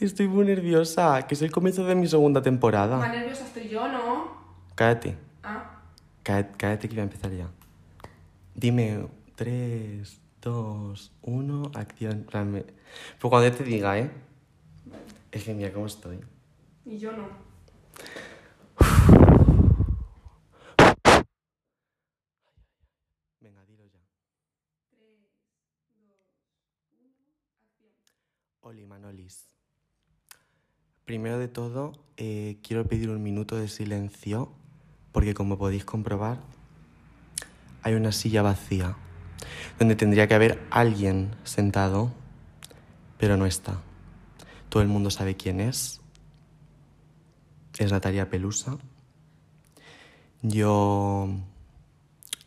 Estoy muy nerviosa, que es el comienzo de mi segunda temporada. Más nerviosa estoy yo, ¿no? Cállate, Ah, cállate, cállate que voy a empezar ya. Dime, 3, 2, 1, acción. Pues cuando yo te diga, ¿eh? Es que mira cómo estoy. y yo no. Venga, dilo ya. Oli Manolis. Primero de todo, eh, quiero pedir un minuto de silencio porque como podéis comprobar, hay una silla vacía donde tendría que haber alguien sentado, pero no está. Todo el mundo sabe quién es. Es Natalia Pelusa. Yo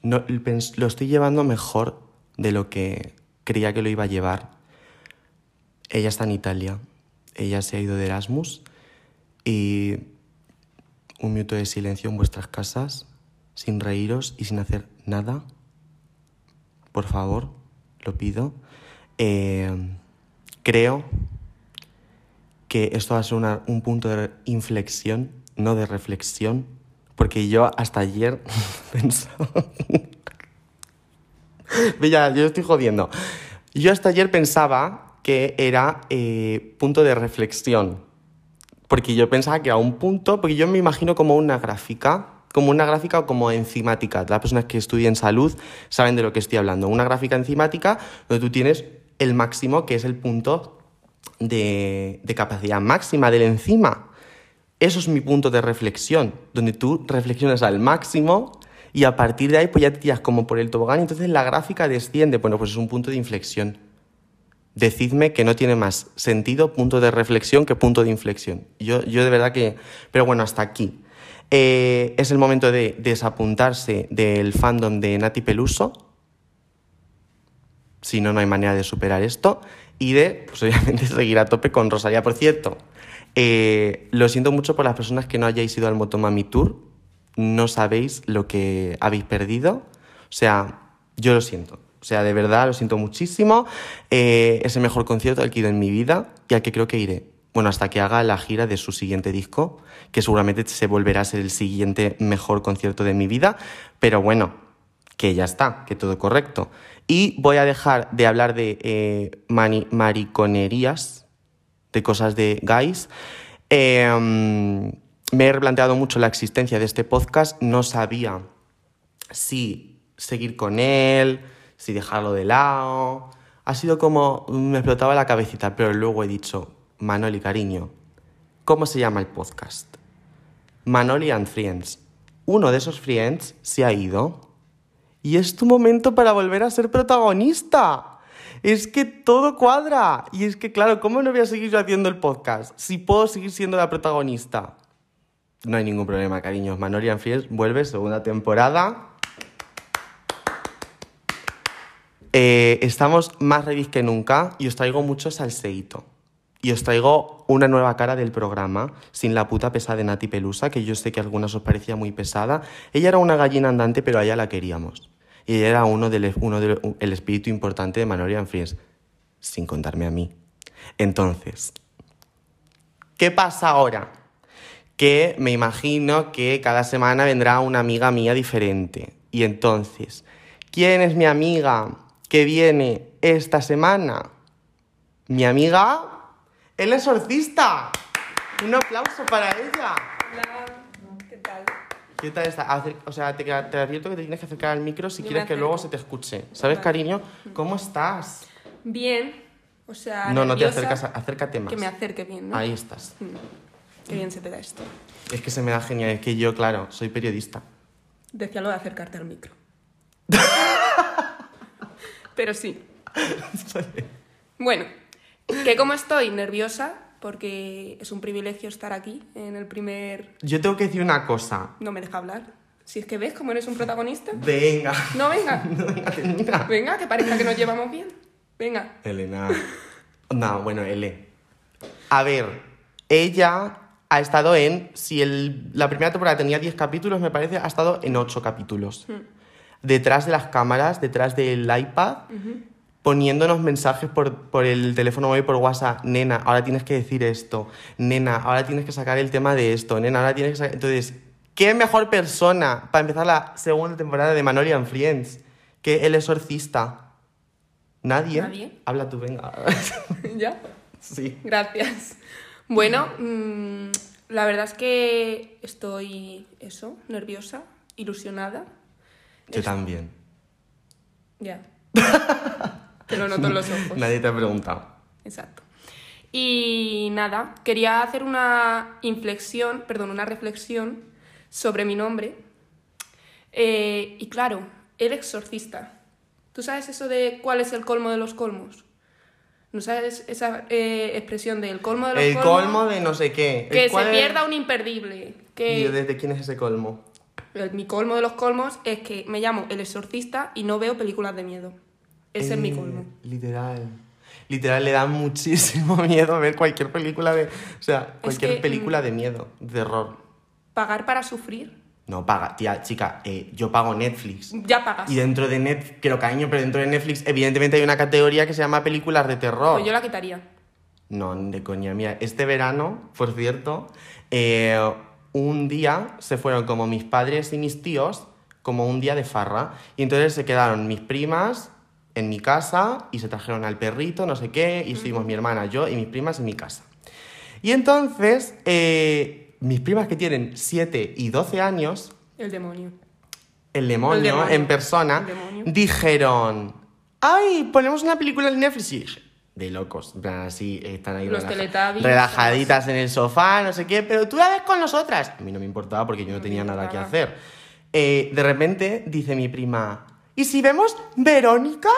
no, lo estoy llevando mejor de lo que creía que lo iba a llevar. Ella está en Italia. Ella se ha ido de Erasmus. Y un minuto de silencio en vuestras casas, sin reíros y sin hacer nada. Por favor, lo pido. Eh, creo que esto va a ser un punto de inflexión, no de reflexión, porque yo hasta ayer pensaba... Mira, yo estoy jodiendo. Yo hasta ayer pensaba que era eh, punto de reflexión, porque yo pensaba que era un punto, porque yo me imagino como una gráfica, como una gráfica o como enzimática. Las personas que estudian salud saben de lo que estoy hablando. Una gráfica enzimática donde tú tienes el máximo, que es el punto de, de capacidad máxima del enzima. Eso es mi punto de reflexión, donde tú reflexionas al máximo y a partir de ahí pues ya te tiras como por el tobogán y entonces la gráfica desciende. Bueno, pues es un punto de inflexión. Decidme que no tiene más sentido punto de reflexión que punto de inflexión. Yo, yo de verdad que... Pero bueno, hasta aquí. Eh, es el momento de desapuntarse del fandom de Nati Peluso. Si no, no hay manera de superar esto. Y de, pues obviamente, seguir a tope con Rosalía. Por cierto, eh, lo siento mucho por las personas que no hayáis ido al Motomami Tour. No sabéis lo que habéis perdido. O sea, yo lo siento. O sea, de verdad, lo siento muchísimo. Eh, es el mejor concierto al que he ido en mi vida y al que creo que iré. Bueno, hasta que haga la gira de su siguiente disco, que seguramente se volverá a ser el siguiente mejor concierto de mi vida. Pero bueno, que ya está, que todo correcto. Y voy a dejar de hablar de eh, mariconerías, de cosas de guys. Mm, me he replanteado mucho la existencia de este podcast. No sabía si seguir con él, si dejarlo de lado. Ha sido como me explotaba la cabecita, pero luego he dicho, Manoli, cariño, ¿cómo se llama el podcast? Manoli and Friends. Uno de esos friends se ha ido y es tu momento para volver a ser protagonista. Es que todo cuadra. Y es que, claro, ¿cómo no voy a seguir yo haciendo el podcast si puedo seguir siendo la protagonista? No hay ningún problema, cariños. Manoli and Friends vuelve segunda temporada. Eh, estamos más revis que nunca y os traigo mucho salseíto. Y os traigo una nueva cara del programa, sin la puta pesada de Nati Pelusa, que yo sé que a algunas os parecía muy pesada. Ella era una gallina andante, pero a ella la queríamos. Y ella era uno del uno del- el espíritu importante de Manorian Friends, sin contarme a mí. Entonces, ¿qué pasa ahora? Que me imagino que cada semana vendrá una amiga mía diferente. Y entonces, ¿quién es mi amiga que viene esta semana? Mi amiga, el exorcista. Un aplauso para ella. Hola, ¿qué tal? ¿Qué tal está? O sea, te, te advierto que te tienes que acercar al micro si Yo quieres que luego se te escuche. ¿Sabes, Vale. cariño? ¿Cómo estás? Bien, o sea. No, no te acercas, acércate más. Que me acerque bien, ¿no? Ahí estás. Mm, Qué bien se te da esto. Es que se me da genial, es que yo, claro, soy periodista. Decía lo de acercarte al micro. Pero sí. Bueno, que como estoy nerviosa, porque es un privilegio estar aquí en el primer... Yo tengo que decir una cosa. No me deja hablar. Si es que ves cómo eres un protagonista. Venga. No, venga. No, venga, termina. Venga, que parezca que nos llevamos bien. Venga. Elena. No, bueno, L. A ver, ella ha estado en. Si el- la primera temporada tenía 10 capítulos, me parece, ha estado en 8 capítulos. Detrás de las cámaras, detrás del iPad, poniéndonos mensajes por, por el teléfono móvil, por WhatsApp. Nena, ahora tienes que decir esto. Nena, ahora tienes que sacar el tema de esto. Nena, ahora tienes que sacar... Entonces, ¿qué mejor persona para empezar la segunda temporada de Manoli and Friends que el exorcista? ¿Nadie? ¿Nadie? Habla tú, venga. ¿Ya? sí. Gracias. Bueno, mm, la verdad es que estoy, eso, nerviosa, ilusionada. Yo también. Ya. Te lo noto en los ojos. Nadie te ha preguntado. Exacto. Y nada, quería hacer una inflexión, perdón, una reflexión sobre mi nombre. Eh, y claro, el exorcista. ¿Tú sabes eso de cuál es el colmo de los colmos? ¿No sabes esa eh, expresión del colmo de los El colmos? colmo de no sé qué. Que se ¿Cuál es? pierda un imperdible. ¿Y Que desde quién es ese colmo? El- mi colmo de los colmos es que me llamo El Exorcista y no veo películas de miedo. Ese es mi Eh, colmo. Literal. Literal, le da muchísimo miedo ver cualquier película de. O sea, cualquier que, película mm, de miedo, de terror. Pagar para sufrir. No, paga, tía, chica, eh, yo pago Netflix. Ya pagas. Y dentro de Netflix, quiero cariño, pero dentro de Netflix, evidentemente hay una categoría que se llama películas de terror. Pues yo la quitaría. No, de coña. Mira, este verano, por cierto, eh, un día se fueron como mis padres y mis tíos, como un día de farra. Y entonces se quedaron mis primas en mi casa y se trajeron al perrito, no sé qué, y estuvimos mi hermana, yo y mis primas en mi casa. Y entonces, eh, mis primas que tienen 7 y 12 años, El demonio. el demonio, El demonio. en persona, El demonio. dijeron, ay, ponemos una película en Netflix. De locos, en plan así, están ahí Los relaja- relajaditas en el sofá, no sé qué, pero tú la ves con nosotras. A mí no me importaba porque yo no No te tenía nada que hacer. Eh, de repente dice mi prima, ¿y si vemos Verónica?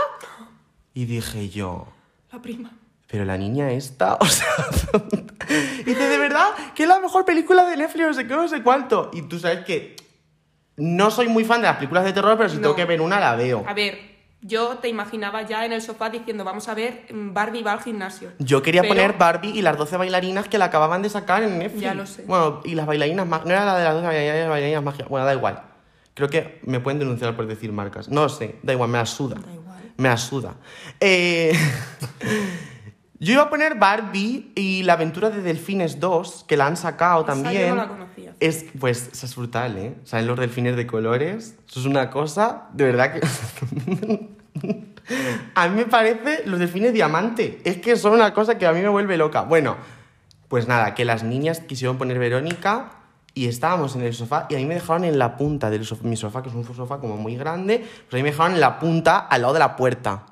Y dije yo, La prima. pero la niña esta, o sea, y dice, de verdad, que es la mejor película de Netflix, no sé qué, no sé cuánto. Y tú sabes que no soy muy fan de las películas de terror, pero si No. tengo que ver una, la veo. A ver, yo te imaginaba ya en el sofá diciendo, vamos a ver, mm, Barbie va al gimnasio. Yo quería Pero- poner Barbie y las 12 bailarinas que la acababan de sacar en Netflix. Ya lo sé. Bueno, y las bailarinas mágicas. No era la de las 12 bailarinas, bailarinas mágicas. Bueno, da igual. Creo que me pueden denunciar por decir marcas. No sé, da igual, me la suda. Da igual. Me la suda. Eh, Yo iba a poner Barbie y la aventura de Delfines 2, que la han sacado Esa yo también. no la conocía. Es, pues, esa es brutal, ¿eh? ¿Saben los delfines de colores? Eso es una cosa, de verdad que... a mí me parece los delfines diamante. Es que son una cosa que a mí me vuelve loca. Bueno, pues nada, que las niñas quisieron poner Verónica y estábamos en el sofá y a mí me dejaron en la punta del sofá, mi sofá, que es un sofá como muy grande, pues ahí me dejaron en la punta al lado de la puerta.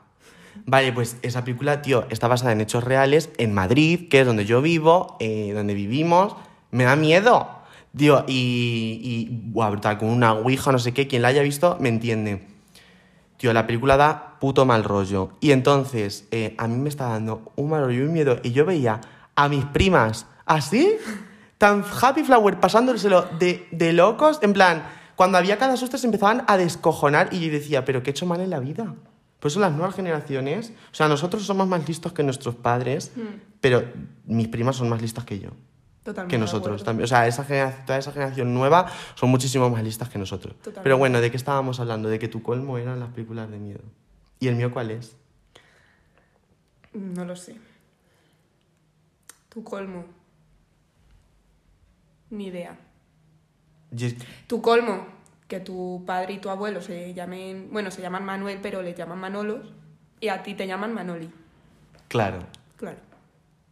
Vale, pues esa película, tío, está basada en hechos reales en Madrid, que es donde yo vivo, eh, donde vivimos. Me da miedo. Tío, y, y buah, brutal, con una ouija, no sé qué, quien la haya visto me entiende. Tío, la película da puto mal rollo. Y entonces, eh, a mí me está dando un mal rollo y un miedo. Y yo veía a mis primas así, tan happy flower, pasándoselo de, de locos. En plan, cuando había cada susto se empezaban a descojonar. Y yo decía, ¿pero qué he hecho mal en la vida? Por eso las nuevas generaciones, o sea, nosotros somos más listos que nuestros padres, pero mis primas son más listas que yo Totalmente. que nosotros también. O sea, esa generación, toda esa generación nueva son muchísimo más listas que nosotros. Totalmente. Pero bueno, ¿de qué estábamos hablando? De que tu colmo eran las películas de miedo. ¿Y el mío cuál es? No lo sé. Tu colmo. Ni idea. Yo- Tu colmo, que tu padre y tu abuelo se llamen, bueno, se llaman Manuel, pero le llaman Manolos, y a ti te llaman Manoli. Claro, Claro.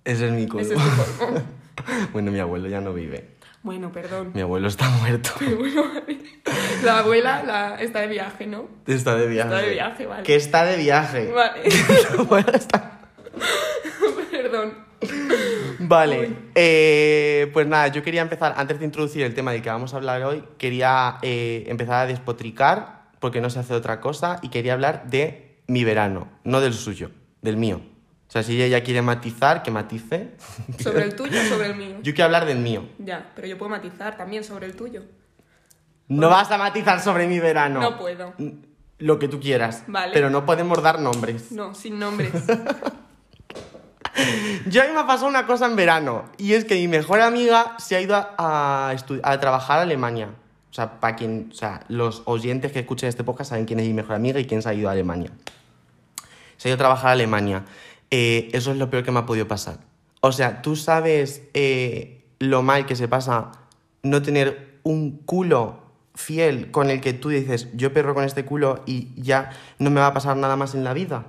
ese es mi colmo. Ese es tu colmo. bueno, mi abuelo ya no vive. bueno, perdón. Mi abuelo está muerto. La abuela la, está de viaje, ¿no? Está de viaje. Está de viaje, vale. Que está de viaje. Vale. Tu abuelo está-. Vale, eh, pues nada, yo quería empezar, antes de introducir el tema del que vamos a hablar hoy, quería eh, empezar a despotricar, porque no se hace otra cosa, y quería hablar de mi verano, no del suyo, del mío. O sea, si ella quiere matizar, que matice. ¿Sobre el tuyo o sobre el mío? Yo quiero hablar del mío. Ya, pero yo puedo matizar también sobre el tuyo. No vas a matizar sobre mi verano. No puedo. Lo que tú quieras. Vale. Pero no podemos dar nombres. No, sin nombres. Yo a mí me ha pasado una cosa en verano, y es que mi mejor amiga se ha ido a, trabajar a Alemania. O sea, para quien, o sea, los oyentes que escuchen este podcast saben quién es mi mejor amiga y quién se ha ido a Alemania. Se ha ido a trabajar a Alemania. Eh, eso es lo peor que me ha podido pasar. O sea, tú sabes eh, lo mal que se pasa no tener un culo fiel con el que tú dices, yo perro con este culo y ya no me va a pasar nada más en la vida.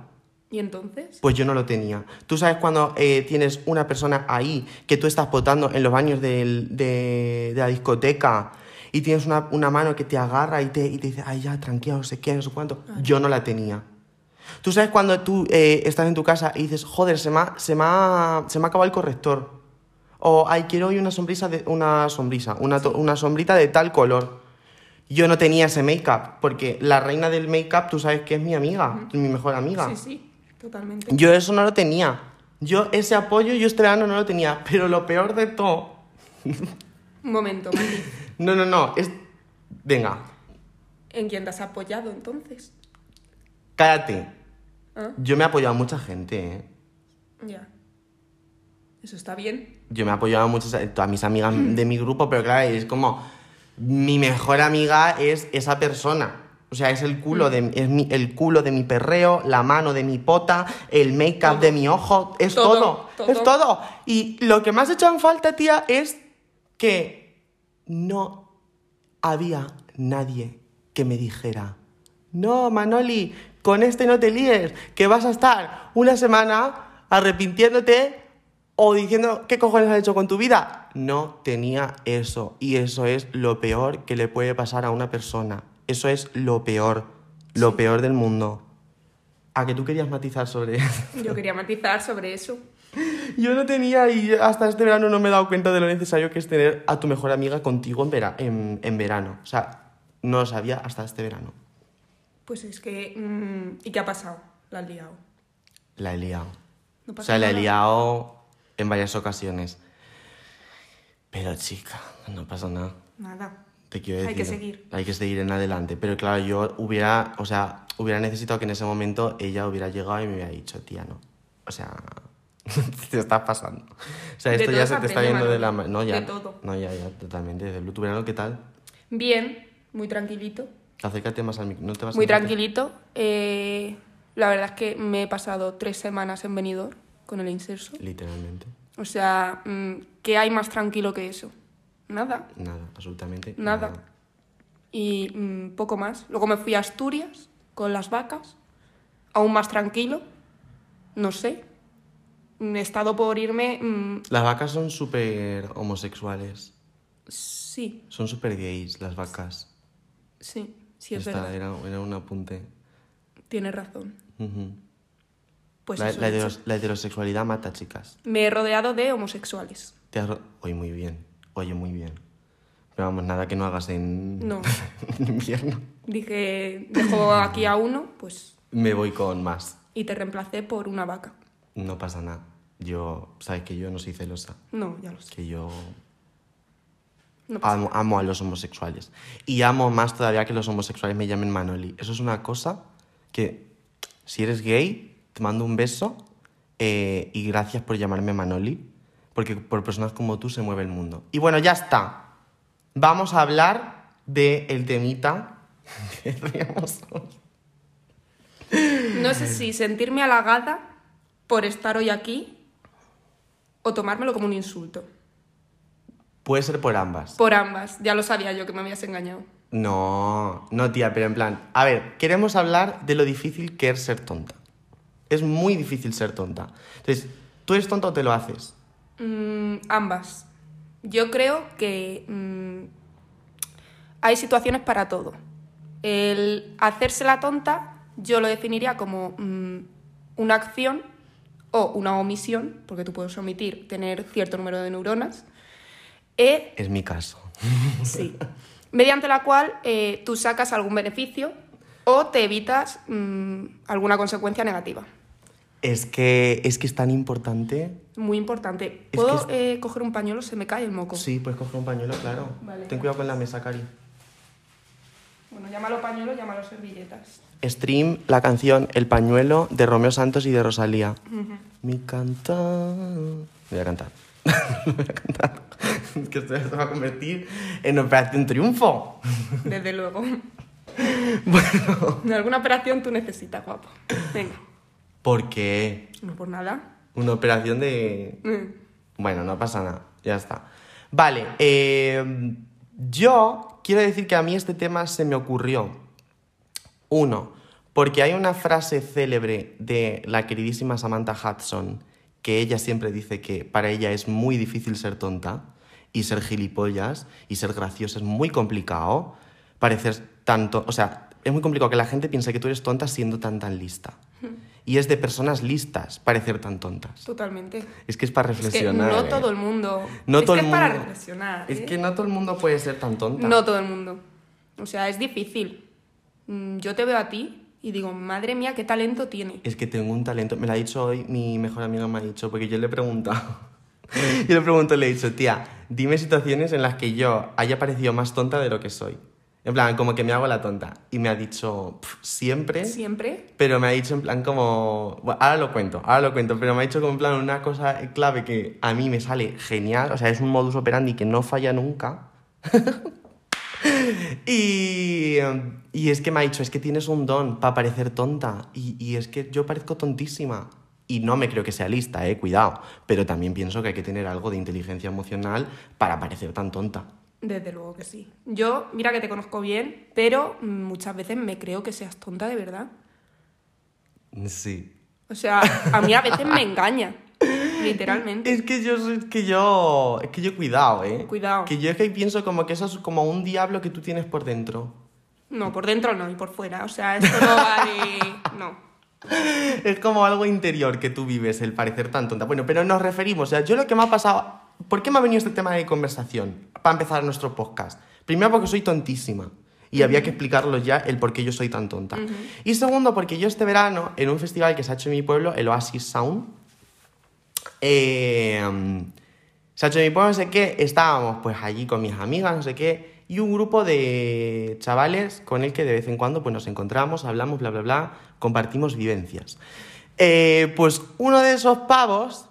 ¿Y entonces? Pues yo no lo tenía. Tú sabes cuando eh, tienes una persona ahí que tú estás potando en los baños del- de, de la discoteca y tienes una, una mano que te agarra y te, y te dice, ay, ya, tranquila, no sé qué, no sé cuánto. Yo no la tenía. Tú sabes cuando tú eh, estás en tu casa y dices, joder, se me ha, se me ha, se me ha acabado el corrector. O, ay, quiero hoy una sombrisa, de, una sombrisa, una, una sombrita de tal color. Yo no tenía ese make-up, porque la reina del make-up, tú sabes que es mi amiga, mi mejor amiga. Sí, sí, totalmente. Yo eso no lo tenía. Yo ese apoyo, yo este verano no lo tenía. Pero lo peor de todo... Un momento, Mati. No, no, no. Es... Venga, ¿En quién te has apoyado entonces? cállate. ¿Ah? Yo me he apoyado a mucha gente, ¿eh? Ya. Eso está bien. Yo me he apoyado a muchas, a mis amigas de mi grupo, pero claro, es como... Mi mejor amiga es esa persona. O sea, es el culo de, es mi- el culo de mi perreo, la mano de mi pota, el make-up de mi ojo, es Todo, todo, todo. es todo. Y lo que más he hecho en falta, tía, es que no había nadie que me dijera, no, Manoli, con este no te líes, que vas a estar una semana arrepintiéndote o diciendo qué cojones has hecho con tu vida. No tenía eso. Y eso es lo peor que le puede pasar a una persona. Eso es lo peor. Lo peor del mundo. ¿A que tú querías matizar sobre eso? Yo quería matizar sobre eso. Yo no tenía y hasta este verano no me he dado cuenta de lo necesario que es tener a tu mejor amiga contigo en, vera- en, en verano. O sea, no lo sabía hasta este verano. Pues es que... mm, ¿Y qué ha pasado? La has liado. La he liado. No o sea, la he liado en varias ocasiones. Pero chica, no pasa nada. Nada. Te quiero decir. Hay que seguir. Hay que seguir en adelante. Pero claro, yo hubiera, o sea, hubiera necesitado que en ese momento ella hubiera llegado y me hubiera dicho, tía, no. O sea, te estás pasando. O sea, esto ya se te está yendo de la mano. No, ya. De todo. No, ya, ya, totalmente. Desde el verano, ¿qué tal? Bien, muy tranquilito. Acércate más al micro. No te vas Muy tranquilito. Eh, la verdad es que me he pasado tres semanas en Benidorm con el inserso. Literalmente. O sea, mm, ¿qué hay más tranquilo que eso? Nada. Nada, absolutamente. Nada. Y mm, poco más. Luego me fui a Asturias con las vacas, aún más tranquilo. No sé. Mm, He estado por irme. mm, Las vacas son súper homosexuales. sí, Son súper gays las vacas. sí, sí, es Esta verdad. era, era un apunte. Tienes razón. Pues la, eso la heteros- heterosexualidad mata, chicas. Me he rodeado de homosexuales. Te has Oye, muy bien. Oye, muy bien. Pero vamos, nada que no hagas en, No. en invierno. Dije, dejo aquí a uno, pues. Me voy con más. Y te reemplacé por una vaca. No pasa nada. Yo, sabes que yo no soy celosa. No, ya lo sé. Que yo No amo, amo a los homosexuales. Y amo más todavía que los homosexuales me llamen Manoli. Eso es una cosa que, si eres gay, te mando un beso eh, y gracias por llamarme Manoli, porque por personas como tú se mueve el mundo. Y bueno, ya está. Vamos a hablar del temita que teníamos hoy. No sé si sentirme halagada por estar hoy aquí o tomármelo como un insulto. Puede ser por ambas. Por ambas. Ya lo sabía yo que me habías engañado. No, no, tía, pero en plan, a ver, queremos hablar de lo difícil que es ser tonta. Es muy difícil ser tonta. Entonces, ¿tú eres tonta o te lo haces? Mm, ambas. Yo creo que mm, hay situaciones para todo. El hacerse la tonta yo lo definiría como mm, una acción o una omisión, porque tú puedes omitir tener cierto número de neuronas, e Es mi caso. Sí. Mediante la cual eh, tú sacas algún beneficio o te evitas alguna consecuencia negativa. Es que, es que es tan importante. Muy importante. Es ¿Puedo eh, coger un pañuelo? Se me cae el moco. Sí, puedes coger un pañuelo, claro. Vale. Ten cuidado con la mesa, Cari. Bueno, llámalo pañuelo, llámalo servilletas. Stream, la canción El pañuelo de Romeo Santos y de Rosalía. Mi cantar. Voy a cantar. Voy a cantar. que esto se va a convertir en Operación Triunfo. Desde luego. Bueno. En alguna operación tú necesitas, guapo. Venga. ¿Por qué? No por nada. Una operación de... Mm. Bueno, no pasa nada, ya está. Vale, eh, yo quiero decir que a mí este tema se me ocurrió. Uno, porque hay una frase célebre de la queridísima Samantha Hudson, que ella siempre dice que para ella es muy difícil ser tonta y ser gilipollas y ser graciosa es muy complicado. Parecer tanto, o sea, es muy complicado que la gente piense que tú eres tonta siendo tan tan lista. Y es de personas listas parecer tan tontas. Totalmente. Es que es para Es que reflexionar. no ¿eh? todo el mundo. No es todo que el es para mundo- reflexionar. Es ¿eh? que no todo el mundo puede ser tan tonta. No todo el mundo. O sea, es difícil. Mm, Yo te veo a ti y digo, madre mía, qué talento tiene. Es que tengo un talento. Me lo ha dicho hoy mi mejor amiga, me ha dicho, porque yo le he preguntado. yo le pregunto, le he dicho, tía, dime situaciones en las que yo haya parecido más tonta de lo que soy. En plan, como que me hago la tonta. Y me ha dicho, "Pf, siempre. Siempre. Pero me ha dicho en plan como... Bueno, ahora lo cuento, ahora lo cuento, pero me ha dicho como en plan una cosa clave que a mí me sale genial, o sea, es un modus operandi que no falla nunca. y, y es que me ha dicho, es que tienes un don para parecer tonta y, y es que yo parezco tontísima. Y no me creo que sea lista, eh, cuidado, pero también pienso que hay que tener algo de inteligencia emocional para parecer tan tonta. Desde luego que sí. Yo, mira que te conozco bien, pero mm, muchas veces me creo que seas tonta de verdad. Sí. O sea, a mí a veces me engaña. Literalmente. Es que yo es que yo, es que yo cuidado, ¿eh? Cuidado. Que yo es que pienso como que eso es como un diablo que tú tienes por dentro. No, por dentro no y por fuera. O sea, esto no va de. No. Es como algo interior que tú vives, el parecer tan tonta. Bueno, pero nos referimos, o sea, yo lo que me ha pasado... ¿Por qué me ha venido este tema de conversación para empezar nuestro podcast? Primero porque soy tontísima y había que explicarlo ya el por qué yo soy tan tonta. Y segundo porque yo este verano, en un festival que se ha hecho en mi pueblo, el Oasis Sound, eh, se ha hecho en mi pueblo, no sé qué, estábamos pues allí con mis amigas, no sé qué, y un grupo de chavales con el que de vez en cuando pues nos encontramos, hablamos, bla, bla, bla, compartimos vivencias. Eh, pues uno de esos pavos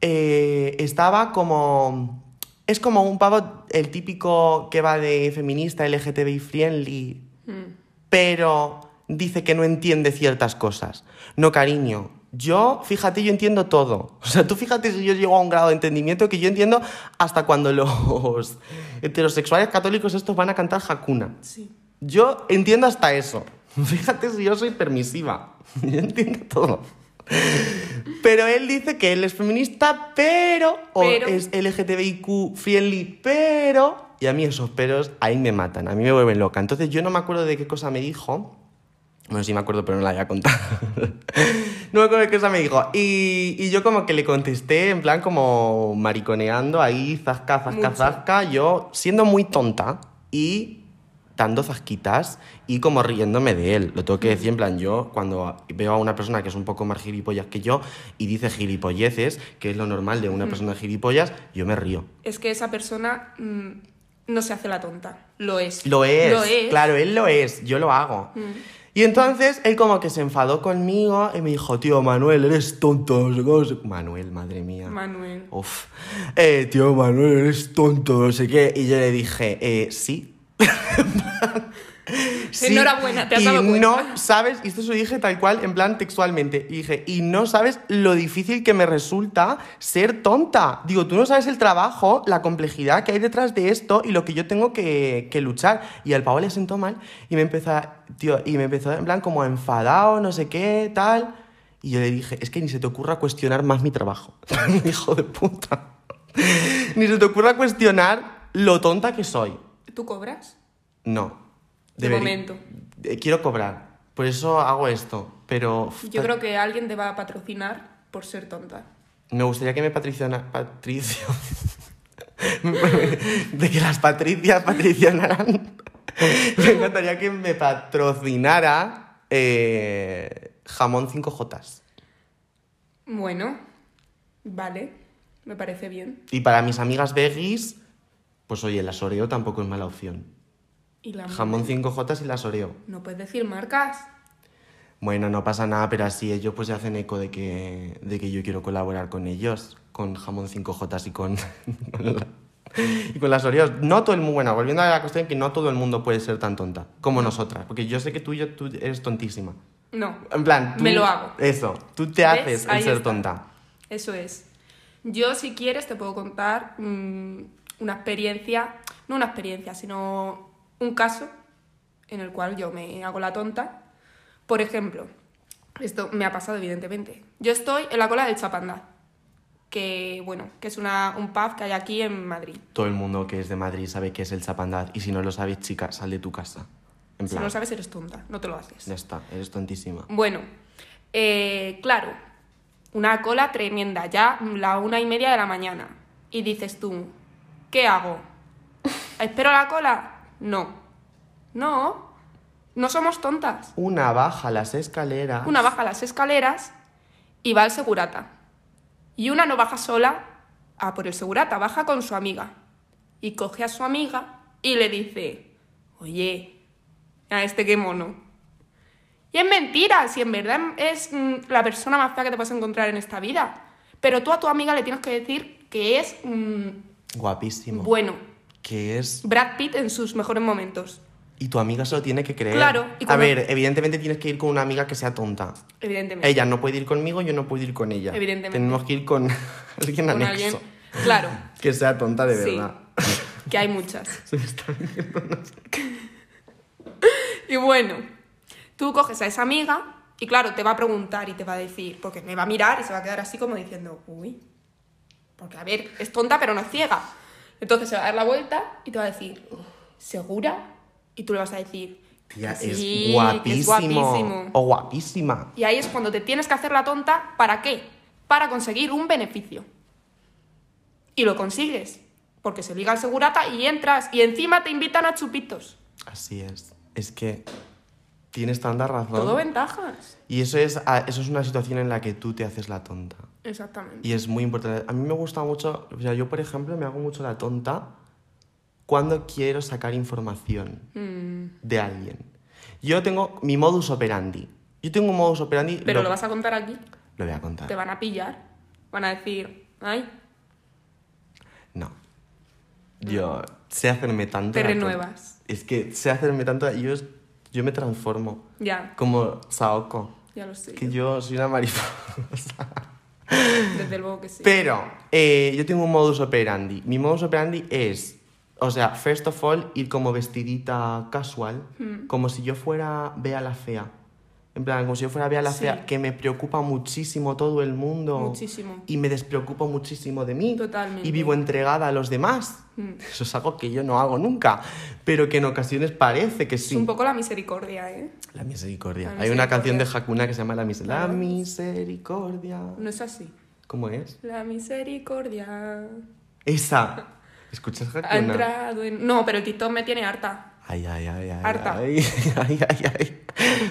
eh, estaba como... Es como un pavo, el típico que va de feminista, LGTBI friendly, pero dice que no entiende ciertas cosas. No, cariño. Yo, fíjate, yo entiendo todo. O sea, tú fíjate si yo llego a un grado de entendimiento que yo entiendo hasta cuando los heterosexuales católicos estos van a cantar Hakuna. Sí. Yo entiendo hasta eso. Fíjate si yo soy permisiva. Yo entiendo todo. Pero él dice que él es feminista, pero, o Pero. es LGTBIQ friendly, pero... Y a mí esos peros ahí me matan, a mí me vuelven loca. Entonces yo no me acuerdo de qué cosa me dijo. Bueno, sí me acuerdo, pero no la voy a contar. no me acuerdo de qué cosa me dijo. Y, y yo como que le contesté en plan como mariconeando ahí, zasca, zasca, Mucho. zasca. Yo siendo muy tonta y dando zasquitas y como riéndome de él. Lo tengo que decir en plan, yo cuando veo a una persona que es un poco más gilipollas que yo y dice gilipolleces, que es lo normal de una persona gilipollas, yo me río. Es que esa persona mm, no se hace la tonta. Lo es. Lo es, Lo es. claro, él lo es, yo lo hago. Y entonces él como que se enfadó conmigo y me dijo, tío, Manuel, eres tonto, no sé cómo, no sé-". Manuel, madre mía. Manuel. Uf. Eh, tío, Manuel, eres tonto, no sé qué. Y yo le dije, eh, sí. Enhorabuena, te has y dado cuenta. no sabes, y esto se lo dije tal cual, en plan textualmente, y dije, y no sabes lo difícil que me resulta ser tonta. Digo, tú no sabes el trabajo, la complejidad que hay detrás de esto y lo que yo tengo que, que luchar. Y al pavo le sentó mal y me empezó, tío, y me empezó en plan como enfadado, no sé qué, tal. Y yo le dije, es que ni se te ocurra cuestionar más mi trabajo. Hijo de puta. ni se te ocurra cuestionar lo tonta que soy. ¿Tú cobras? No. De Deberí- momento. Eh, Quiero cobrar. Por eso hago esto. Pero. Yo creo que alguien te va a patrocinar por ser tonta. Me gustaría que me patriciona. Patricio. de que las patricias patricionaran. me encantaría que me patrocinara eh, jamón 5J. Bueno, vale, me parece bien. Y para mis amigas veggies, pues oye, el asoreo tampoco es mala opción. Y la Jamón 5J y la asoreo. No puedes decir marcas. Bueno, no pasa nada, pero así ellos pues se hacen eco de que, de que yo quiero colaborar con ellos, con Jamón 5J y con, con, la- y con las Oreos. No todo el mundo, bueno, volviendo a la cuestión que no todo el mundo puede ser tan tonta como nosotras. Porque yo sé que tú, y yo, tú eres tontísima. No, En plan, tú- Me lo hago. Eso, tú te ¿Ves? haces el Ahí ser está. tonta. eso es. Yo, si quieres, te puedo contar mm, una experiencia, no una experiencia, sino un caso en el cual yo me hago la tonta. Por ejemplo, esto me ha pasado, evidentemente. Yo estoy en la cola del Chapandá, que, bueno, que es una, un pub que hay aquí en Madrid. Todo el mundo que es de Madrid sabe que es el chapandad. Y si no lo sabes, chica, sal de tu casa. En Si no lo sabes, eres tonta, no te lo haces. ya está, eres tontísima. Bueno, eh, claro, una cola tremenda, ya la una y media de la mañana. Y dices tú, ¿qué hago? ¿Espero la cola? No. No, no somos tontas. Una baja las escaleras. Una baja las escaleras y va al segurata. Y una no baja sola a por el segurata, baja con su amiga. Y coge a su amiga y le dice, oye, a este qué mono. Y es mentira, si en verdad es mm, la persona más fea que te puedes encontrar en esta vida. Pero tú a tu amiga le tienes que decir que es mm, Guapísimo. bueno, que es. Brad Pitt en sus mejores momentos. Y tu amiga se lo tiene que creer. Claro, y A ver, evidentemente tienes que ir con una amiga que sea tonta. Evidentemente. Ella no puede ir conmigo, yo no puedo ir con ella. Evidentemente. Tenemos que ir con alguien Con anexo. alguien. Claro, Que sea tonta de Sí. verdad. que hay muchas. Se me está Y bueno, tú coges a esa amiga y claro, te va a preguntar y te va a decir, porque me va a mirar y se va a quedar así como diciendo, uy, porque a ver, es tonta pero no es ciega. Entonces se va a dar la vuelta y te va a decir, ¿segura? Y tú le vas a decir, Tía, "Que sí, es guapísimo. es guapísimo". O guapísima. Y ahí es cuando te tienes que hacer la tonta, ¿para qué? Para conseguir un beneficio. Y lo consigues, porque se liga al segurata y entras y encima te invitan a chupitos. Así es. Es que tienes tanta razón. Todo ventajas. Y eso es, a- eso es una situación en la que tú te haces la tonta. Exactamente. Y es muy importante. A mí me gusta mucho, o sea, yo por ejemplo me hago mucho la tonta cuando quiero sacar información Mm, de alguien. Yo tengo mi modus operandi. Yo tengo un modus operandi. pero lo vas a contar aquí. Lo voy a contar. Te van a pillar. Van a decir, ay, No. Yo sé hacerme tanto. Te renuevas. Es que sé hacerme tanto. Yo, yo me transformo. ya, Como Saoko. ya lo sé. Que yo soy una mariposa. Desde luego que sí. Pero eh, yo tengo un modus operandi. Mi modus operandi es, o sea, first of all, ir como vestidita casual, Hmm. como si yo fuera Bea la Fea. En plan, como si yo fuera Bea la Sí. Fea, que me preocupa muchísimo todo el mundo. Muchísimo. Y me despreocupo muchísimo de mí. Totalmente. Y vivo entregada a los demás. Mm. Eso es algo que yo no hago nunca, pero que en ocasiones parece que Es sí. un poco la misericordia, ¿eh? La misericordia. La Hay una canción de Hakuna que se llama La, mis- la misericordia. No es así. ¿Cómo es? La misericordia Esa. ¿Escuchas ha Hakuna? entrado en... No, pero el TikTok me tiene harta. Ay, ay, ay, ay. Harta. Ay, ay, ay, ay.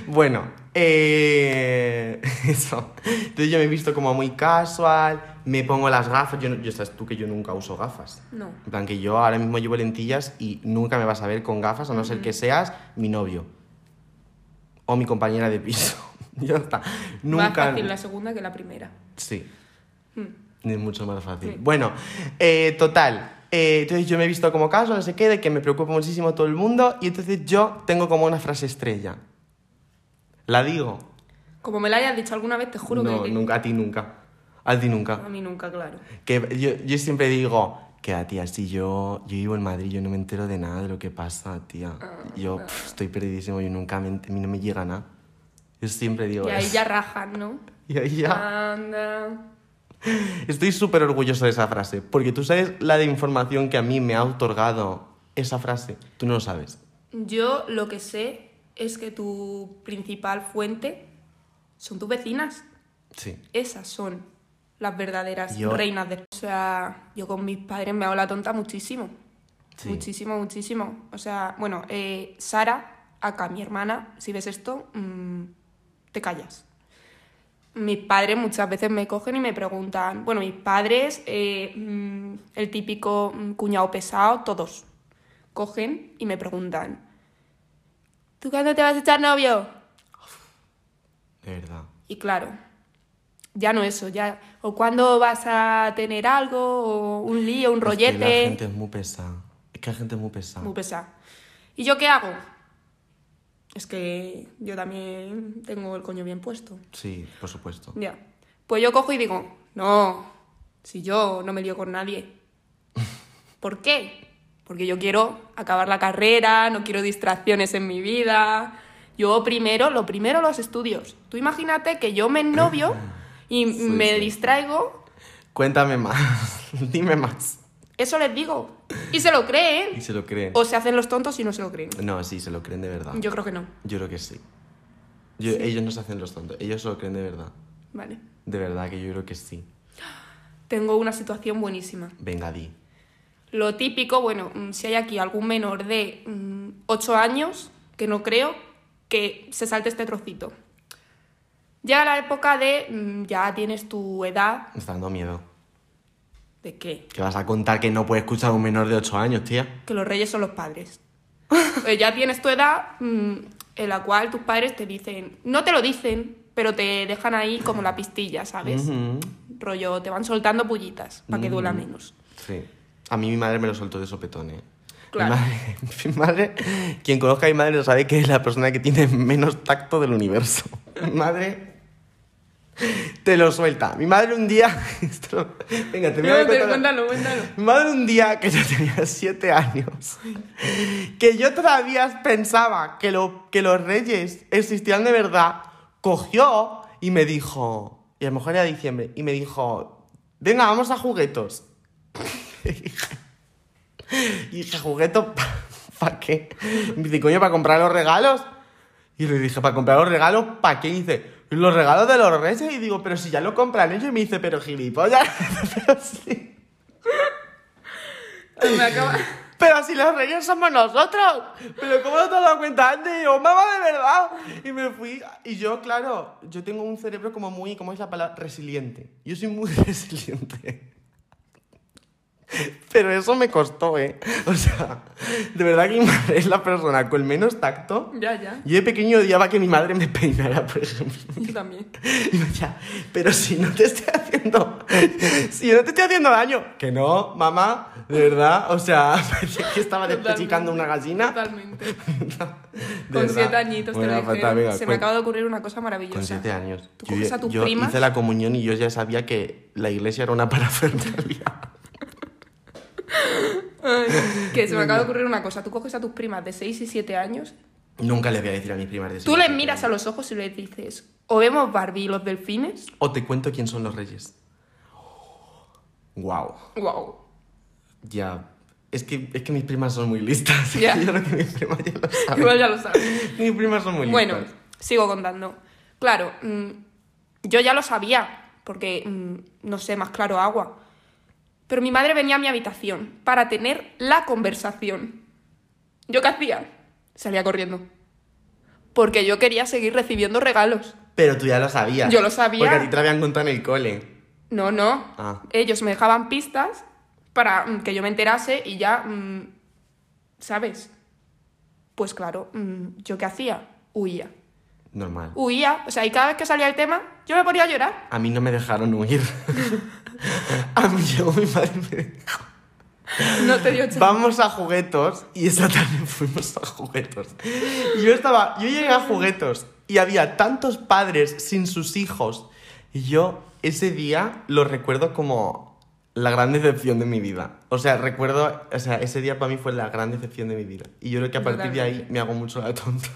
Bueno, eh, eso. Entonces yo me he visto como muy casual, me pongo las gafas. Yo, yo sabes tú que yo nunca uso gafas. No. En plan que yo ahora mismo llevo lentillas y nunca me vas a ver con gafas a no ser que seas mi novio o mi compañera de piso. ya está. Nunca. Más fácil la segunda que la primera. Sí. Mm. Es mucho más fácil. Sí. Bueno, eh, total. Eh, entonces yo me he visto como caso, no sé qué, de que me preocupa muchísimo todo el mundo y entonces yo tengo como una frase estrella. ¿La digo? Como me la hayas dicho alguna vez, te juro no, que... nunca, a ti nunca. A ti nunca. A mí nunca, claro. Que yo, yo siempre digo que a tía, si yo, yo vivo en Madrid, yo no me entero de nada de lo que pasa, tía. Ah, yo pf, estoy perdidísimo, yo nunca me, a mí no me llega nada. Yo siempre digo Y ahí ya rajan, ¿no? Y ahí ya. Anda. Estoy súper orgulloso de esa frase, porque tú sabes la de información que a mí me ha otorgado esa frase. Tú no lo sabes. Yo lo que sé es que tu principal fuente son tus vecinas. Sí. Esas son las verdaderas Yo- reinas de... O sea, yo con mis padres me hago la tonta muchísimo. Sí. Muchísimo, muchísimo. O sea, bueno, eh, Sara, acá mi hermana, si ves esto, mm, te callas. Mis padres muchas veces me cogen y me preguntan, bueno, mis padres, eh, mm, el típico mm, cuñado pesado, todos, cogen y me preguntan, ¿tú cuándo te vas a echar novio? De verdad. Y claro, ya no eso, ya. O cuándo vas a tener algo, o un lío, un Es que rollete. la gente es muy pesada. Es que la gente es muy pesada. Muy pesado. ¿Y yo qué hago? Es que yo también tengo el coño bien puesto. Sí, por supuesto. Ya. Pues yo cojo y digo, no, si yo no me lío con nadie. ¿Por qué? Porque yo quiero acabar la carrera, no quiero distracciones en mi vida. Yo primero, lo primero los estudios. Tú imagínate que yo me novio y Sí, me sí. distraigo, Cuéntame más. Dime más. Eso les digo. Y se lo Y creen. se lo creen. O se hacen los tontos y no se lo creen. No, sí, se lo creen de verdad. Yo creo que no. Yo creo que sí. Yo- Ellos no se hacen los tontos. Ellos se lo creen de verdad. Vale. De verdad que yo creo que sí. Tengo una situación buenísima. Venga, di. Lo típico, bueno, mm, si hay aquí algún menor de 8 años, que no creo, que se salte este trocito. Llega la época de mm, ya tienes tu edad. Me está dando miedo. ¿De qué? ¿Qué vas a contar que no puede escuchar a un menor de 8 años, tía? Que los reyes son los padres. Pues ya tienes tu edad mm, en la cual tus padres te dicen, no te lo dicen, pero te dejan ahí como la pistilla, ¿sabes? Rollo, te van soltando pullitas para que duela menos. Sí. A mí mi madre me lo soltó de sopetón, ¿eh? Claro. Mi madre, mi madre- quien conozca a mi madre sabe que es la persona que tiene menos tacto del universo. Mi madre te lo suelta. Mi madre un día... esto- venga, te voy a contar- cuéntalo, cuéntalo. Mi madre un día que yo tenía siete años, que yo todavía pensaba que, lo, que los reyes existían de verdad, cogió y me dijo, y a lo mejor era diciembre, y me dijo, venga, vamos a juguetos. y dije, ¿juguetos para qué? Y me dice, coño, para comprar los regalos. Y le dije, ¿para comprar los regalos? ¿Para qué? Y dice, los regalos de los reyes. Y digo, pero si ya lo compran ellos. Y me dice, pero gilipollas. pero sí. Me acaba... Pero si los reyes somos nosotros. Pero ¿cómo no te has dado cuenta antes? Y yo, mamá, de verdad. Y me fui. Y yo, claro, yo tengo un cerebro como muy, ¿cómo es la palabra? Resiliente. Yo soy muy resiliente. Pero eso me costó, ¿eh? O sea, de verdad que mi madre es la persona con menos tacto. Ya, ya. Yo de pequeño odiaba que mi madre me peinara, por ejemplo. Yo también. Y me decía, pero si no te estoy haciendo, si no te estoy haciendo daño, que no, mamá, de verdad, o sea, parecía que estaba despechicando una gallina. Totalmente. De Con verdad. siete añitos te Bueno, lo falta, dijeron. venga, Se me acaba de ocurrir una cosa maravillosa. Con siete años. Tú Yo, coges a tus yo primas. hice la comunión y yo ya sabía que la iglesia era una parafernalia. Ay, que se me acaba de ocurrir una cosa. Tú coges a tus primas de 6 y 7 años. Nunca le voy a decir a mis primas de Tú seis les miras a los ojos y les dices, o vemos Barbie y los delfines. O te cuento quién son los reyes. Wow. Wow. Ya. Es que, es que mis primas son muy listas. Ya. Yo creo que mis primas ya lo saben. Igual ya lo sabes. Mis primas son muy Bueno, listas. sigo contando. Claro, mm, yo ya lo sabía, porque mm, no sé, más claro agua. Pero mi madre venía a mi habitación para tener la conversación. ¿Yo qué hacía? Salía corriendo. Porque yo quería seguir recibiendo regalos. Pero tú ya lo sabías. Yo lo sabía. Porque a ti te lo habían contado en el cole. No, no. Ah. Ellos me dejaban pistas para mm, que yo me enterase y ya, mm, ¿sabes? Pues claro, mm, ¿yo qué hacía? Huía. Normal. Huía, o sea, y cada vez que salía el tema, yo me ponía a llorar. A mí no me dejaron huir. a mí llegó mi madre y me dijo, No te dio chance. vamos a juguetos. Y esa tarde fuimos a juguetos. Y yo estaba, yo llegué a juguetos y había tantos padres sin sus hijos. Y yo ese día lo recuerdo como la gran decepción de mi vida. O sea, recuerdo, o sea, ese día para mí fue la gran decepción de mi vida. Y yo creo que a partir de ahí me hago mucho la tonta.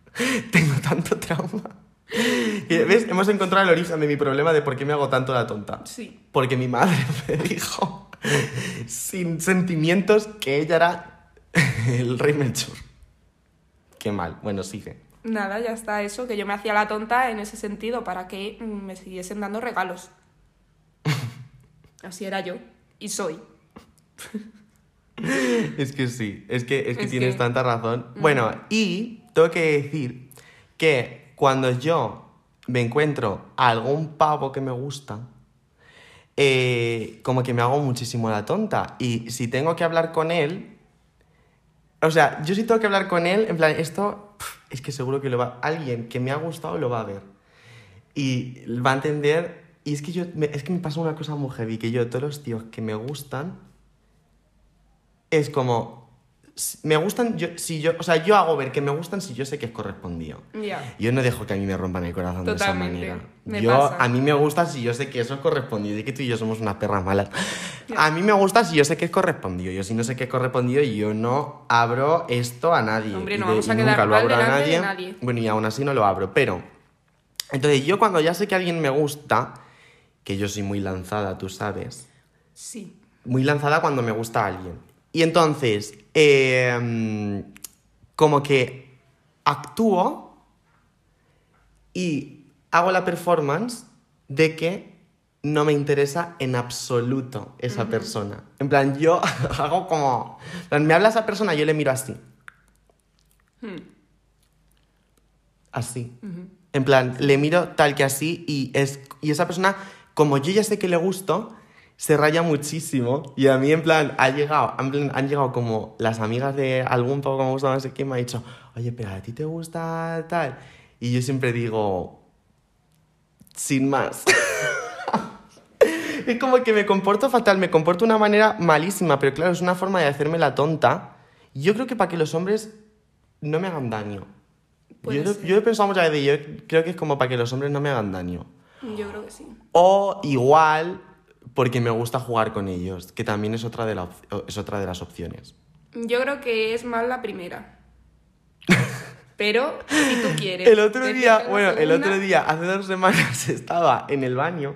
Tengo tanto trauma. ¿Ves? Hemos encontrado el origen de mi problema de por qué me hago tanto la tonta. Sí. Porque mi madre me dijo, sin sentimientos, que ella era el rey Melchor. Qué mal. Bueno, sigue. Nada, ya está eso, que yo me hacía la tonta en ese sentido para que mm, me siguiesen dando regalos. Así era yo. Y soy. Es que sí, es que, es que Es tienes que- tanta razón. Bueno, y tengo que decir que cuando yo me encuentro algún pavo que me gusta, eh, como que me hago muchísimo la tonta. Y si tengo que hablar con él, o sea, yo si tengo que hablar con él, en plan, esto es que seguro que lo va, alguien que me ha gustado lo va a ver. Y va a entender Y es que yo, me- es que me pasa una cosa muy heavy, que yo, todos los tíos que me gustan, es como, me gustan, yo, si yo, o sea, yo hago ver que me gustan si yo sé que es correspondido. Yo no dejo que a mí me rompan el corazón de esa manera. Me yo, pasa. a mí me gusta si yo sé que eso es correspondido y que tú y yo somos unas perras malas. A mí me gusta si yo sé que es correspondido. Yo si no sé que es correspondido, yo no abro esto a nadie. Hombre, no de- vamos a quedar nunca lo abro a nadie. nadie. Bueno, y aún así no lo abro, pero... Entonces yo cuando ya sé que alguien me gusta, que yo soy muy lanzada, tú sabes, Sí. muy lanzada cuando me gusta a alguien. Y entonces, eh, como que actúo y hago la performance de que no me interesa en absoluto esa persona. En plan, yo hago como... me habla esa persona, yo le miro así. Hmm. Así. En plan, le miro tal que así y, es, y esa persona, como yo ya sé que le gusto, se raya muchísimo. Y a mí, en plan, ha llegado, han llegado como las amigas de algún poco como gusta, no sé quién, me ha dicho, oye, pero a ti te gusta tal. Y yo siempre digo, sin más. es como que me comporto fatal, me comporto de una manera malísima, pero claro, es una forma de hacerme la tonta. Yo creo que para que los hombres no me hagan daño. Yo, yo he pensado muchas veces, yo creo que es como para que los hombres no me hagan daño. Yo creo que sí. O igual porque me gusta jugar con ellos, que también es otra de, la op- es otra de las opciones. Yo creo que es más la primera. Pero si tú quieres. El otro día, bueno, el otro día, hace dos semanas estaba en el baño.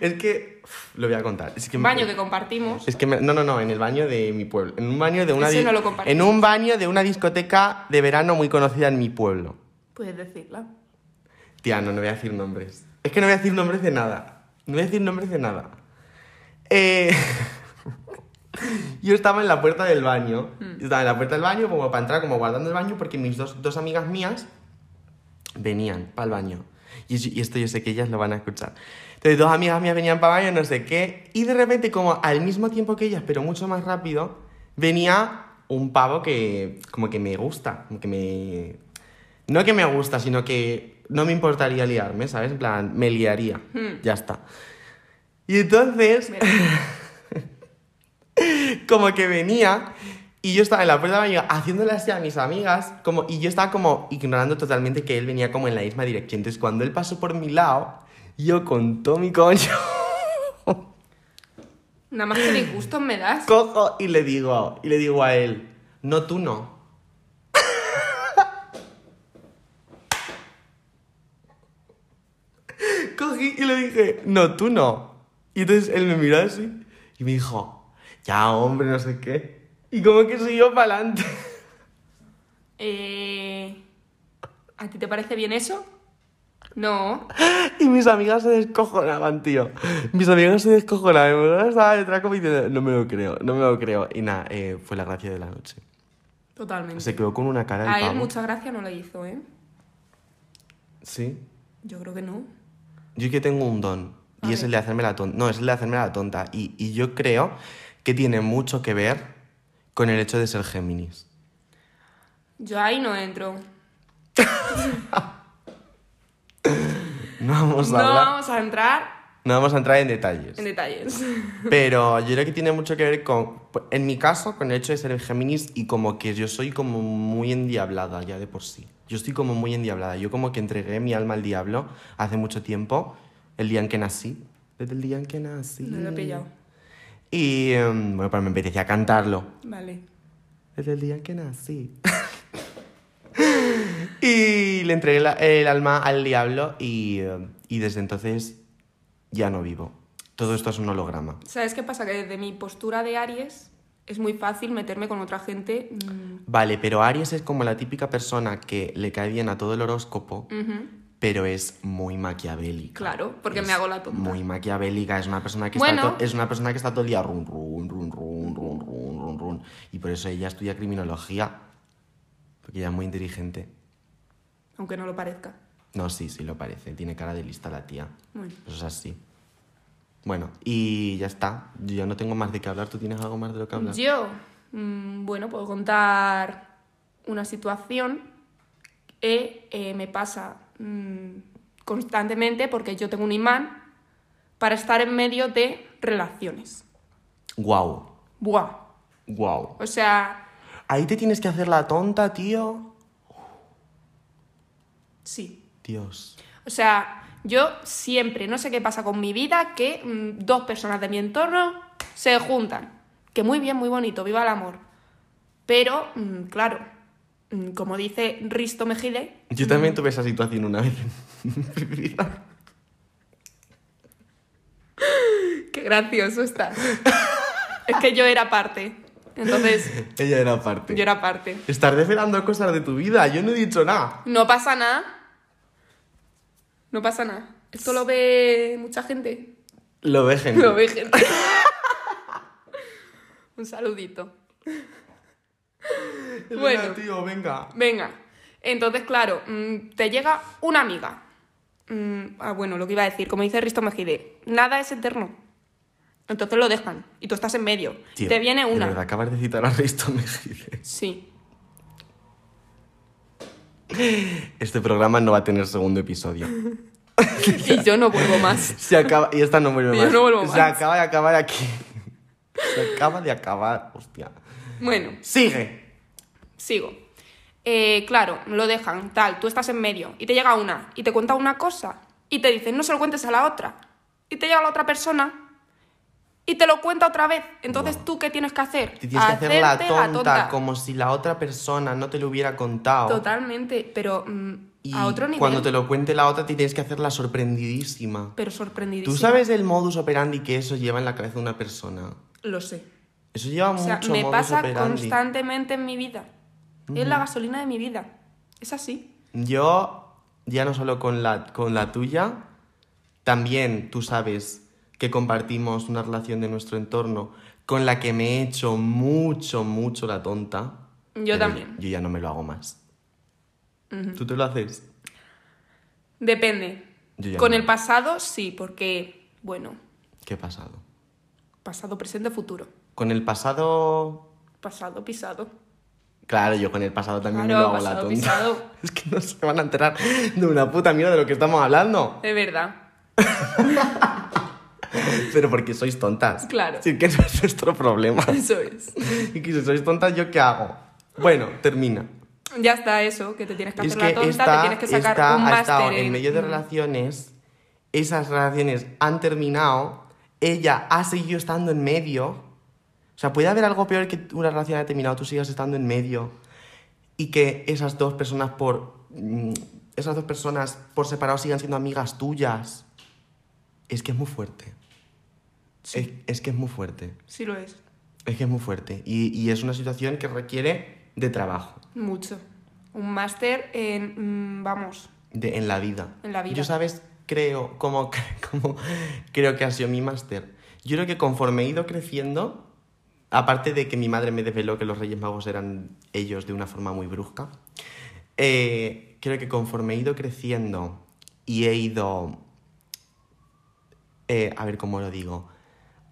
Es que, lo voy a contar. Es que me- Baño que compartimos. Es que me- no, no, no, en el baño de mi pueblo. En un baño de una Ese di- no lo compartimos. En un baño de una discoteca de verano muy conocida en mi pueblo. Puedes decirla. Tía, no, no voy a decir nombres. Es que no voy a decir nombres de nada. No voy a decir nombres de nada. Eh, Yo estaba en la puerta del baño. Yo Estaba en la puerta del baño como para entrar, como guardando el baño, porque mis dos, dos amigas mías venían para el baño. Y, y esto yo sé que ellas lo van a escuchar. Entonces, dos amigas mías venían para el baño, no sé qué. Y de repente, como al mismo tiempo que ellas, pero mucho más rápido, venía un pavo que como que me gusta. Como que me... No que me gusta, sino que no me importaría liarme, ¿sabes? En plan, me liaría. Hmm. Ya está. Y entonces, como que venía y yo estaba en la puerta del baño haciéndole así a mis amigas como, y yo estaba como ignorando totalmente que él venía como en la misma dirección. Entonces cuando él pasó por mi lado, yo con todo mi coño nada más que disgustos me das. cojo y le digo, y le digo a él, no tú no. Cogí y le dije, no tú no. Y entonces él me miró así y me dijo, ya hombre, no sé qué. Y como que siguió para adelante. Eh, ¿A ti te parece bien eso? No. Y mis amigas se descojonaban, tío. Mis amigas se descojonaban. Estaba detrás como diciendo, no me lo creo, no me lo creo. Y nada, eh, fue la gracia de la noche. Totalmente. Se quedó con una cara el A él pavo. mucha gracia no le hizo, ¿eh? Sí. Yo creo que no. Yo que tengo un don. Y es el de hacerme la tonta. No, es el de hacerme la tonta. Y, y yo creo que tiene mucho que ver con el hecho de ser Géminis. Yo ahí no entro. No vamos a No hablar. vamos a entrar No vamos a entrar en detalles. en detalles. Pero yo creo que tiene mucho que ver con, en mi caso, con el hecho de ser Géminis y como que yo soy como muy endiablada ya de por sí. Yo estoy como muy endiablada. Yo como que entregué mi alma al diablo hace mucho tiempo, el día en que nací. Desde el día en que nací. No lo he pillado. Y em, bueno, pues me empecé a cantarlo. Vale. Desde el día en que nací. y le entregué la- el alma al diablo y, em, y desde entonces ya no vivo. Todo esto es un holograma. ¿Sabes qué pasa? Que desde mi postura de Aries es muy fácil meterme con otra gente. mm, Vale, pero Aries es como la típica persona que le cae bien a todo el horóscopo, ujú, pero es muy maquiavélica. Claro, porque es me hago la tonta. Muy maquiavélica, es una persona que, bueno. está, es una persona que está todo el día run, run, run, run, run, run, run, run. Y por eso ella estudia criminología, porque ella es muy inteligente. Aunque no lo parezca. No, sí, sí lo parece. Tiene cara de lista la tía. Bueno. Pues eso es así. Bueno, y ya está. Yo no tengo más de qué hablar. ¿Tú tienes algo más de lo que hablar? Yo, mm, bueno, puedo contar una situación que eh, me pasa mm, constantemente porque yo tengo un imán para estar en medio de relaciones. Guau. Buah. Guau. O sea, Ahí te tienes que hacer la tonta, tío. sí. Dios. O sea, yo siempre, no sé qué pasa con mi vida, que mm, dos personas de mi entorno se juntan. Que muy bien, muy bonito, viva el amor. Pero, mm, claro, como dice Risto Mejide, Yo también tuve esa situación una vez en mi vida. qué gracioso está. es que yo era parte. Entonces, Ella era parte. yo era parte. Estás desvelando cosas de tu vida. Yo no he dicho nada. No pasa nada. No pasa nada. Esto lo ve mucha gente. Lo ve gente. Lo ve gente. Un saludito. Elena, Bueno. tío, venga. Venga. Entonces, claro, mm, te llega una amiga. Mm, ah, bueno, lo que iba a decir, como dice Risto Mejide, nada es eterno. Entonces lo dejan y tú estás en medio. Tío, te viene De una. verdad, acabas de citar a Risto Mejide. Sí. Este programa no va a tener segundo episodio. Y yo no vuelvo más. Se acaba... Y esta no vuelve Yo más. no vuelvo Se más. acaba de acabar aquí. Se acaba de acabar. Hostia. Bueno, Sigue. sigo. Eh, claro, lo dejan, tal, tú estás en medio y te llega una y te cuenta una cosa y te dicen no se lo cuentes a la otra. Y te llega la otra persona y te lo cuenta otra vez. Entonces, ¿tú qué tienes que hacer? Te tienes que hacer la Hacerte tonta, como si la otra persona no te lo hubiera contado. Totalmente, pero mm, Y a otro nivel. cuando te lo cuente la otra, te tienes que hacer la sorprendidísima. Pero sorprendidísimo. ¿Tú sabes el modus operandi que eso lleva en la cabeza de una persona? Lo sé. Eso lleva O sea, mucho me pasa operandi. constantemente en mi vida. Es la gasolina de mi vida. Es así. Yo, ya no solo con la, con la tuya, también tú sabes que compartimos una relación de nuestro entorno con la que me he hecho mucho, mucho la tonta. Yo también. Yo ya no me lo hago más. ¿Tú te lo haces? Depende. Con no. el pasado, sí, porque, bueno, ¿Qué pasado? pasado, presente, futuro. Con el pasado... Pasado, pisado. Claro, yo con el pasado también me Claro, lo hago la pasado, tonta. pisado. Es que no se van a enterar de una puta mierda de lo que estamos hablando. De verdad. Pero porque sois tontas. Claro. Sí, que eso es nuestro problema. Eso es. Y que si sois tontas, ¿yo qué hago? Bueno, termina. Ya está eso, que te tienes que Es hacer que la tonta, esta, te tienes que sacar esta un ha estado máster en medio de relaciones, esas relaciones han terminado, ella ha seguido estando en medio. O sea, puede haber algo peor que una relación haya terminado, tú sigas estando en medio y que esas dos personas por mm, esas dos personas por separado sigan siendo amigas tuyas. Es que es muy fuerte. Es, es que es muy fuerte. Sí lo es. Es que es muy fuerte. Y, y es una situación que requiere de trabajo. Mucho. Un máster en, mm, vamos, de- en la vida. En la vida. Yo, ¿sabes? Creo, como, como creo que ha sido mi máster. Yo creo que conforme he ido creciendo, aparte de que mi madre me desveló que los Reyes Magos eran ellos de una forma muy brusca, eh, creo que conforme he ido creciendo y he ido, eh, a ver cómo lo digo,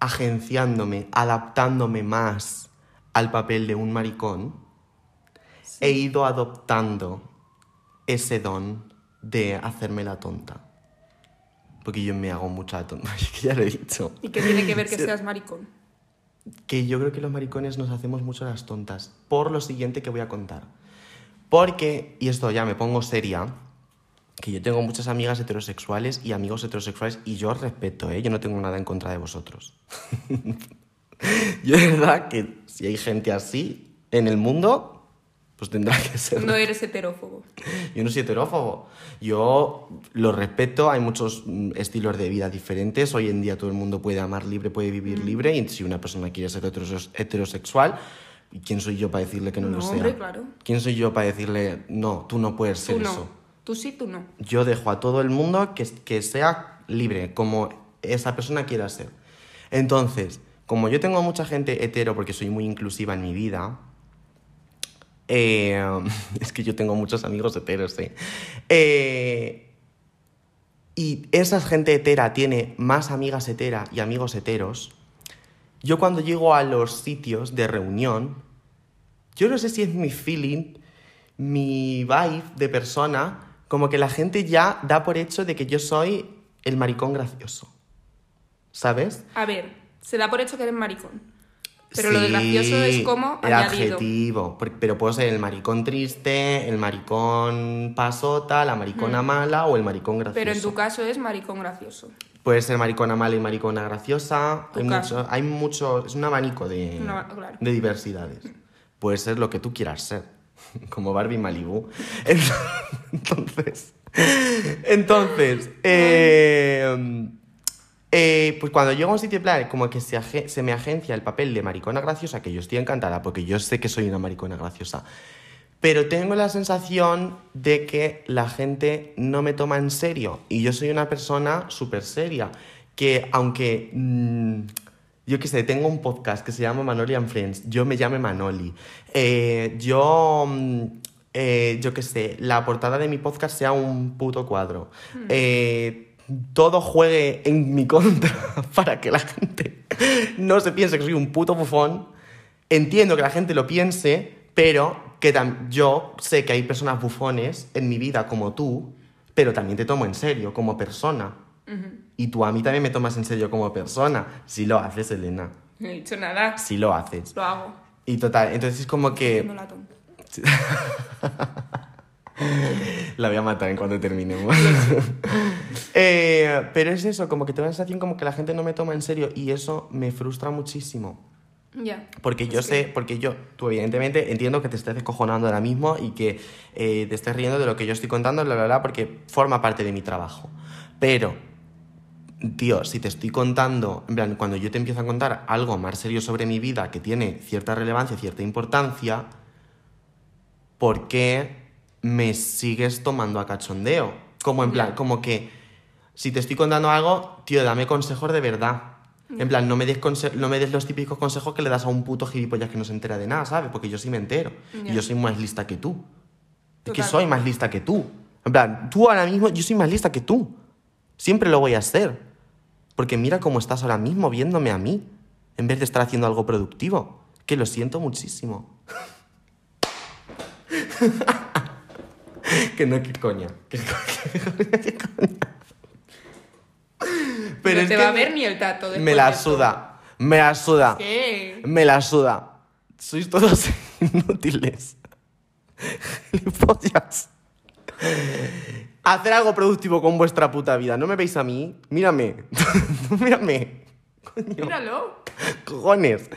agenciándome, adaptándome más al papel de un maricón, he ido adoptando ese don de hacerme la tonta. Porque yo me hago mucha tonta, ya lo he dicho. ¿Y qué tiene que ver que seas maricón? Que yo creo que los maricones nos hacemos mucho las tontas. Por lo siguiente que voy a contar. Porque, y esto ya me pongo seria, que yo tengo muchas amigas heterosexuales y amigos heterosexuales y yo os respeto, ¿eh? Yo no tengo nada en contra de vosotros. yo de verdad que si hay gente así en el mundo, pues tendrá que ser No eres heterófobo. yo no soy heterófobo. Yo lo respeto, hay muchos mm, estilos de vida diferentes. Hoy en día todo el mundo puede amar libre, puede vivir libre. Y si una persona quiere ser heteros- heterosexual, ¿quién soy yo para decirle que no, No, lo sea? hombre, claro. ¿Quién soy yo para decirle, no, tú no puedes ser Tú no. eso? Tú sí, tú no. Yo dejo a todo el mundo que, que sea libre, como esa persona quiera ser. Entonces, como yo tengo mucha gente hetero, porque soy muy inclusiva en mi vida, eh, es que yo tengo muchos amigos heteros, ¿eh? Y esa gente hetera tiene más amigas hetera y amigos heteros. Yo cuando llego a los sitios de reunión, yo no sé si es mi feeling, mi vibe de persona, como que la gente ya da por hecho de que yo soy el maricón gracioso. ¿sabes? A ver, se da por hecho que eres maricón. Pero lo de Sí, gracioso es como el añadido. adjetivo. Pero puedo ser el maricón triste, el maricón pasota, la maricona mala o el maricón gracioso. Mm. Pero en tu caso es maricón gracioso. Puede ser maricona mala y maricona graciosa. Hay mucho, hay mucho, es un abanico de, claro. de diversidades. Puede ser lo que tú quieras ser, como Barbie Malibu. Entonces, entonces, eh, eh, pues cuando llego a un sitio plan, como que se, me agencia el papel de maricona graciosa, que yo estoy encantada porque yo sé que soy una maricona graciosa, pero tengo la sensación de que la gente no me toma en serio y yo soy una persona súper seria, que aunque... mm, yo qué sé, tengo un podcast que se llama Manoli and Friends. Yo me llame Manoli. Eh, yo, mm, eh, yo qué sé, la portada de mi podcast sea un puto cuadro. Eh, todo juegue en mi contra para que la gente no se piense que soy un puto bufón. Entiendo que la gente lo piense, pero que yo sé que hay personas bufones en mi vida como tú, pero también te tomo en serio como persona. Y tú a mí también me tomas en serio como persona. Si lo haces, Elena. No he dicho nada. Si lo haces. Lo hago. Y total, entonces es como No que la tonta. la voy a matar en cuanto terminemos. Eh, pero es eso, como que tengo la sensación como que la gente no me toma en serio y eso me frustra muchísimo. Ya. Porque yo Es sé, porque yo, tú evidentemente entiendo que te estés descojonando ahora mismo y que eh, te estés riendo de lo que yo estoy contando, bla, bla, bla, porque forma parte de mi trabajo. Pero, tío, si te estoy contando, en plan, cuando yo te empiezo a contar algo más serio sobre mi vida que tiene cierta relevancia, cierta importancia, ¿por qué me sigues tomando a cachondeo? Como en plan, Ya. como que si te estoy contando algo, tío, dame consejos de verdad. En plan, no me, des no me des los típicos consejos que le das a un puto gilipollas que no se entera de nada, ¿sabes? Porque yo sí me entero. Ya. Y yo soy más lista que tú. Es que Total. soy más lista que tú. En plan, tú ahora mismo, yo soy más lista que tú. Siempre lo voy a ser. Porque mira cómo estás ahora mismo viéndome a mí, en vez de estar haciendo algo productivo. Que lo siento muchísimo. que no, que coña. Que coña, que coña. no es te que va a me- ver ni el tato. Me la esto. suda. Me la suda. ¿Qué? Me la suda. Sois todos inútiles. Gilipollas. Hacer algo productivo con vuestra puta vida. ¿No me veis a mí? Mírame. Mírame. Coño. Míralo. Cojones.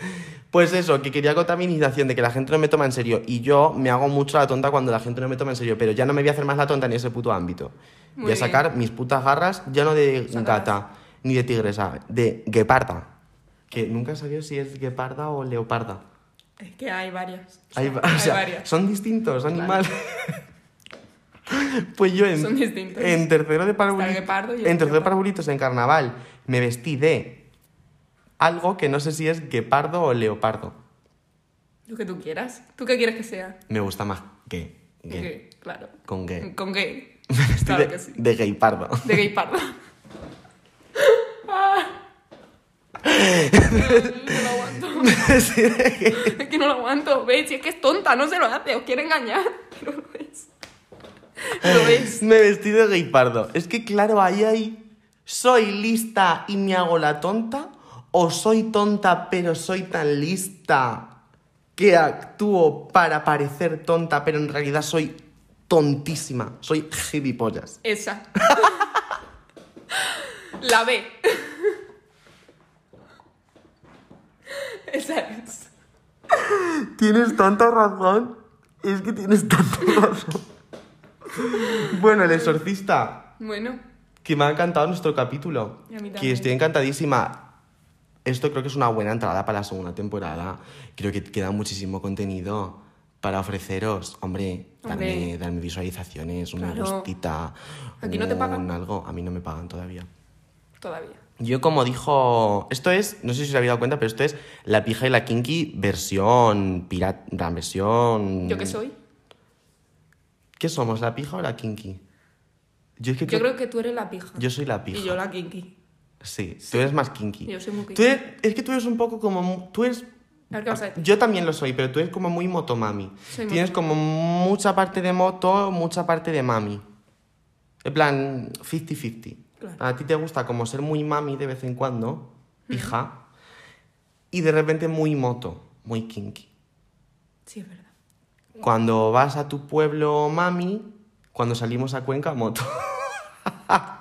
Pues eso, que quería contar mi indignación de que la gente no me toma en serio. Y yo me hago mucho la tonta cuando la gente no me toma en serio. Pero ya no me voy a hacer más la tonta en ese puto ámbito. Muy voy a sacar mis putas garras, ya no de gata ni de tigresa, de gueparda. Que nunca he sabido si es gueparda o leoparda. Es que hay varias. O sea, Hay, hay o sea, varias. son distintos animales. pues yo algo que no sé si es guepardo o leopardo. Lo que tú quieras. ¿Tú qué quieres que sea? Me gusta más gay. gay. Gay, claro. Con gay. Con gay. Claro de, que sí. de gay pardo. De gay pardo. Ah. no lo aguanto. Sí. Es que no lo aguanto. ¿Veis? Si es que es tonta, no se lo hace. Os quiere engañar. Pero lo es. Lo es. Me vestí de gay pardo. Es que claro, ahí hay... ¿Soy lista y me hago la tonta? ¿O soy tonta pero soy tan lista que actúo para parecer tonta pero en realidad soy tontísima? Soy gilipollas. Esa. La B. Esa es. Tienes tanta razón. Es que tienes tanta razón. Bueno, el exorcista. Bueno, Que me ha encantado nuestro capítulo. Y a mí Que estoy encantadísima. Esto creo que es una buena entrada para la segunda temporada. Creo que queda muchísimo contenido para ofreceros. Hombre, darme, Hombre. darme visualizaciones, una Claro. gustita. ¿Aquí no te pagan? algo. A mí no me pagan todavía. todavía. Yo como dijo... Esto es, no sé si os habéis dado cuenta, pero esto es La Pija y la Kinky versión pirata, versión... ¿Yo qué soy? ¿Qué somos, la pija o la kinky? Yo es que Yo creo que tú eres la pija. yo soy la pija. Y yo la kinky. Sí, tú eres más kinky. Yo soy muy kinky. Tú eres- es que tú eres un poco como... Tú eres... A ver qué vas a decir. Yo también lo soy, pero tú eres como muy motomami. Soy Tienes como mucha parte de moto, mucha parte de mami. En plan, 50-50. Claro. A ti te gusta como ser muy mami de vez en cuando, hija, y de repente muy moto, muy kinky. Sí, es verdad. Cuando vas a tu pueblo mami, cuando salimos a Cuenca, moto.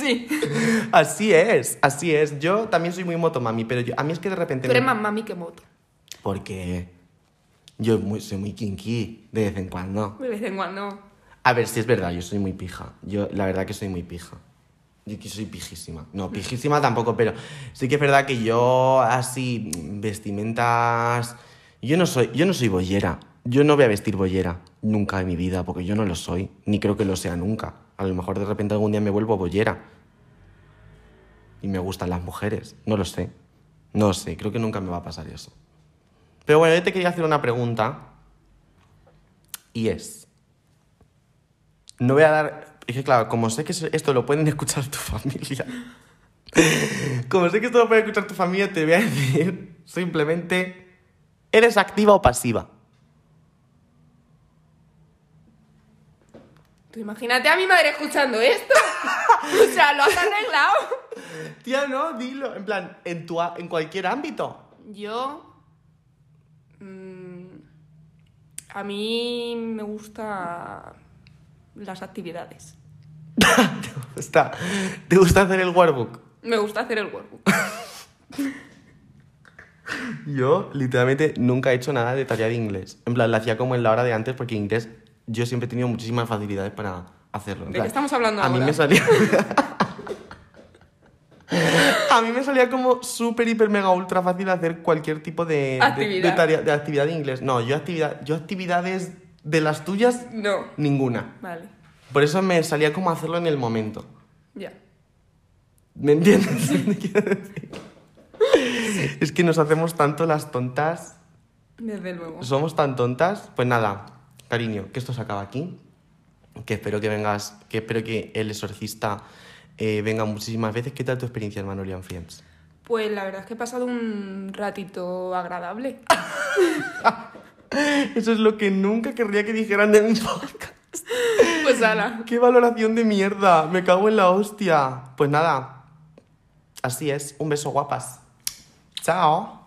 Sí. así es, así es. Yo también soy muy moto mami, pero yo- a mí es que de repente... Tú eres me- más mami que moto. Porque yo muy- soy muy kinky de vez en cuando. De vez en cuando. A ver, si es verdad, yo soy muy pija. Yo, la verdad que soy muy pija. Yo que soy pijísima. No, pijísima tampoco, pero sí que es verdad que yo así, vestimentas... Yo no soy, yo no soy bollera. Yo no voy a vestir bollera nunca en mi vida, porque yo no lo soy. Ni creo que lo sea nunca. A lo mejor de repente algún día me vuelvo bollera. Y me gustan las mujeres. No lo sé. No lo sé, creo que nunca me va a pasar eso. Pero bueno, yo te quería hacer una pregunta. Y es... No voy a dar. Es que claro, como sé que esto lo pueden escuchar tu familia. Como sé que esto lo puede escuchar tu familia, te voy a decir simplemente. ¿Eres activa o pasiva? Tú imagínate a mi madre escuchando esto. o sea, lo has arreglado. Tía, no, dilo. En plan, en, tu, en cualquier ámbito. Yo. mm, a mí me gusta las actividades. ¿Te gusta, ¿Te gusta hacer el workbook? Me gusta hacer el workbook. Yo, literalmente, nunca he hecho nada de tarea de inglés. En plan, la hacía como en la hora de antes, porque inglés yo siempre he tenido muchísimas facilidades para hacerlo. ¿De qué estamos hablando A mí ahora? me salía... a mí me salía como súper, hiper, mega, ultra fácil hacer cualquier tipo de, de- de, Actividad. tarea, de actividad de inglés. No, yo, actividad, yo actividades de las tuyas, No. ninguna. Vale. Por eso me salía como hacerlo en el momento. Ya. ¿Me entiendes? Es que nos hacemos tanto las tontas Desde luego. somos tan tontas. Pues nada, cariño, que esto se acaba aquí. Que espero que vengas, que espero que el exorcista eh, venga muchísimas veces. ¿Qué tal tu experiencia en Manolian Friends? Pues la verdad es que he pasado un ratito agradable. Eso es lo que nunca querría que dijeran de mi podcast. Pues ala. ¡Qué valoración de mierda! Me cago en la hostia. Pues nada, así es. Un beso guapas. Chao.